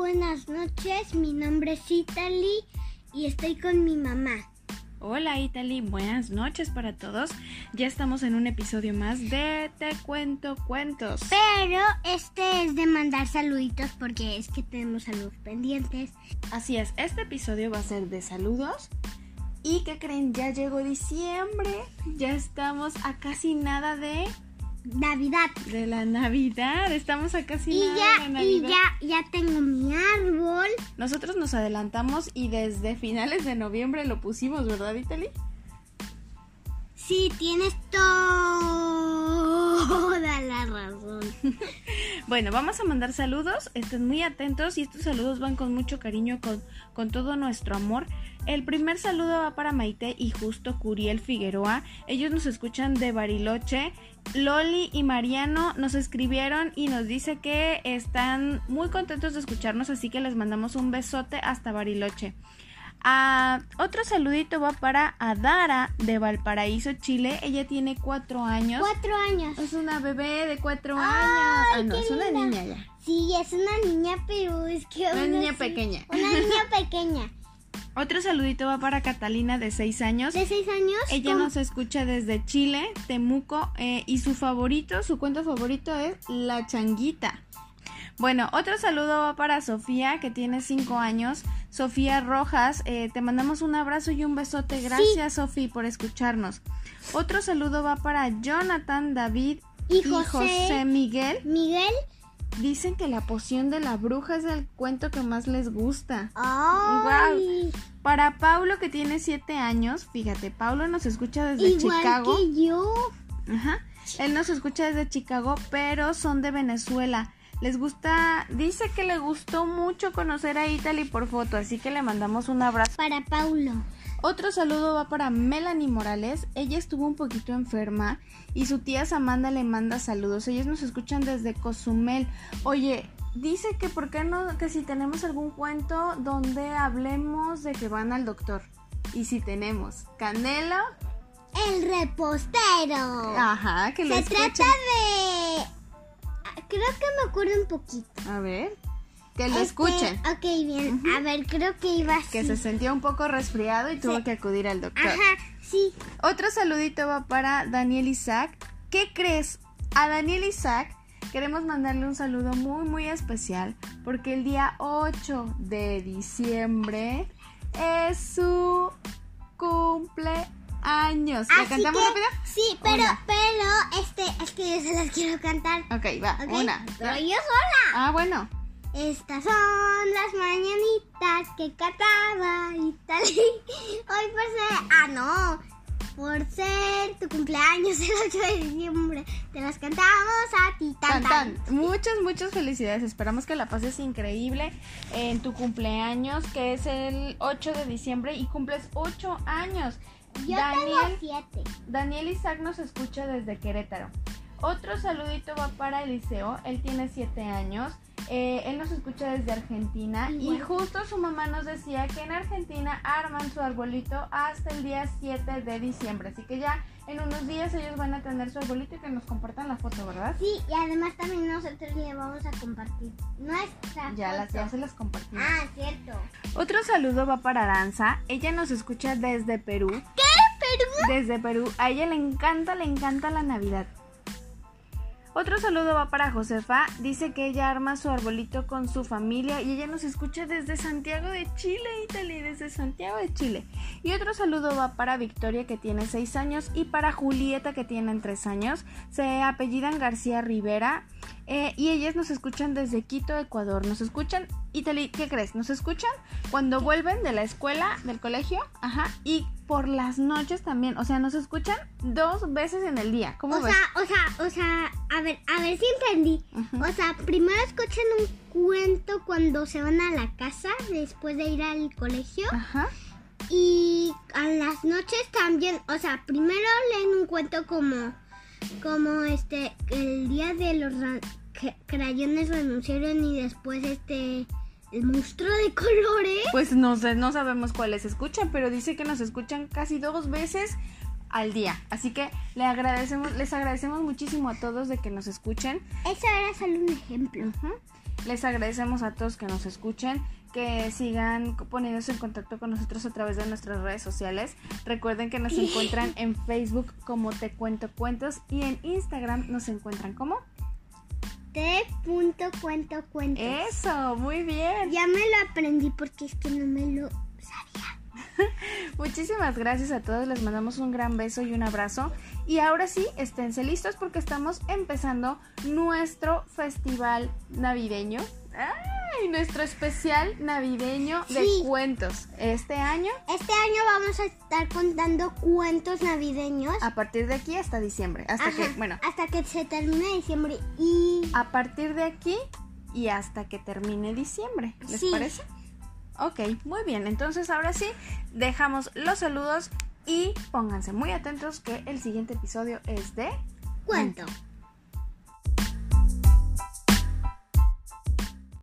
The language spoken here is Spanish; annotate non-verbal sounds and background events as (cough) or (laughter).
buenas noches. Mi nombre es Italy y estoy con mi mamá. Hola Italy, buenas noches para todos. Ya estamos en un episodio más de Te Cuento Cuentos. Pero este es de mandar saluditos porque es que tenemos saludos pendientes. Así es, este episodio va a ser de saludos. ¿Y qué creen? Ya llegó diciembre. Ya estamos a casi nada de Navidad. de la Navidad. Estamos a casi Y nada ya, de y ya, ya tengo mi árbol. Nosotros nos adelantamos y desde finales de noviembre lo pusimos, ¿verdad, Italy? Sí, tienes toda la razón. (laughs) Bueno, vamos a mandar saludos, estén muy atentos y estos saludos van con mucho cariño, con, con todo nuestro amor. El primer saludo va para Maite y justo Curiel Figueroa. Ellos nos escuchan de Bariloche. Loli y Mariano nos escribieron y nos dice que están muy contentos de escucharnos, así que les mandamos un besote hasta Bariloche. Ah, otro saludito va para Adara de Valparaíso, Chile. Ella tiene cuatro años. Cuatro años. Es una bebé de cuatro Ay, años. Ah, no, es una linda. niña ya. Sí, es una niña, pero es que... Una niña pequeña. Una niña pequeña. (laughs) Otro saludito va para Catalina de seis años. De seis años. Ella nos escucha desde Chile, Temuco, eh, y su favorito, su cuento favorito es La Changuita. Bueno, otro saludo va para Sofía, que tiene cinco años. Sofía Rojas, eh, te mandamos un abrazo y un besote. Gracias, Sofía, por escucharnos. Otro saludo va para Jonathan, David Y José. Miguel. Miguel. Dicen que la poción de la bruja es el cuento que más les gusta. Ay, Para Paulo, que tiene siete años, fíjate, Paulo nos escucha desde igual Chicago. que yo. Ajá. Él nos escucha desde Chicago, pero son de Venezuela. Les gusta, dice que le gustó mucho conocer a Italy por foto, así que le mandamos un abrazo. Para Paulo. Otro saludo va para Melanie Morales. Ella estuvo un poquito enferma y su tía Samantha le manda saludos. Ellos nos escuchan desde Cozumel. Oye, dice que por qué no, que si tenemos algún cuento donde hablemos de que van al doctor. Y si tenemos Canelo, El repostero. ajá, que lo Se escuchen. trata de... Ah, Creo que me acuerdo un poquito. A ver, que lo Este, escuchen. Ok, bien. A ver, creo que iba así. Que se sentía un poco resfriado y tuvo que acudir al doctor. Ajá, sí. Otro saludito va para Daniel Isaac. ¿Qué crees? A Daniel Isaac queremos mandarle un saludo muy muy especial porque el día 8 de diciembre es su cumpleaños. ¿La cantamos que- rápido? Sí, pero, Una. pero, este, es que yo se las quiero cantar. Ok, va, una. Pero yo sola. Ah, bueno. Estas son las mañanitas que cantaba Italy. (laughs) Hoy por ser. Ah, no. Por ser tu cumpleaños el 8 de diciembre. Te las cantamos a ti. Tan, Tan, tan. Muchas, muchas felicidades. Esperamos que la pases increíble en tu cumpleaños, que es el 8 de diciembre y cumples 8 años. Yo Daniel, tengo 7. Daniel Isaac nos escucha desde Querétaro. Otro saludito va para Eliseo, él tiene 7 años. Eh, él nos escucha desde Argentina y justo su mamá nos decía que en Argentina arman su arbolito hasta el día 7 de diciembre. Así que ya en unos días ellos van a tener su arbolito y que nos compartan la foto, ¿verdad? Sí, y además también nosotros le vamos a compartir nuestra Ya, las, ya se las compartimos. Ah, cierto. Otro saludo va para Aranza. Ella nos escucha desde Perú. ¿Qué? ¿Perú? Desde Perú. A ella le encanta, le encanta la Navidad. Otro saludo va para Josefa. Dice que ella arma su arbolito con su familia y ella nos escucha desde Santiago de Chile, Italy, desde Santiago de Chile. Y otro saludo va para Victoria que tiene 6 años y para Julieta que tiene 3 años. Se apellidan García Rivera eh, y ellas nos escuchan desde Quito, Ecuador. Nos escuchan, Italy, ¿qué crees? Nos escuchan cuando vuelven de la escuela, del colegio, ajá, y por las noches también. O sea, nos escuchan dos veces en el día. ¿Cómo O ves? sea, o sea, o sea, a ver, a ver si entendí. O sea, primero escuchan un cuento cuando se van a la casa después de ir al colegio Ajá. y a las noches también, o sea, primero leen un cuento como como este el día de los crayones renunciaron y después este el monstruo de colores. Pues no sé, no sabemos cuáles escuchan, pero dice que nos escuchan casi dos veces al día. Así que le agradecemos, les agradecemos muchísimo a todos de que nos escuchen. Eso era solo un ejemplo. Les agradecemos a todos que nos escuchen, que sigan poniéndose en contacto con nosotros a través de nuestras redes sociales. Recuerden que nos encuentran en Facebook como Te Cuento Cuentos y en Instagram nos encuentran como Te punto cuento cuentos. Eso, muy bien. Ya me lo aprendí porque es que no me lo sabía. Muchísimas gracias a todos, les mandamos un gran beso y un abrazo. Y ahora sí, esténse listos porque estamos empezando nuestro festival navideño. ¡Ay! Nuestro especial navideño de Sí. cuentos. Este año, Este año vamos a estar contando cuentos navideños. a partir de aquí hasta diciembre. Hasta Ajá, que, bueno, hasta que se termine diciembre y a partir de aquí y hasta que termine diciembre. ¿Les Sí. parece? Ok, muy bien. Entonces ahora sí, dejamos los saludos y pónganse muy atentos que el siguiente episodio es de cuento.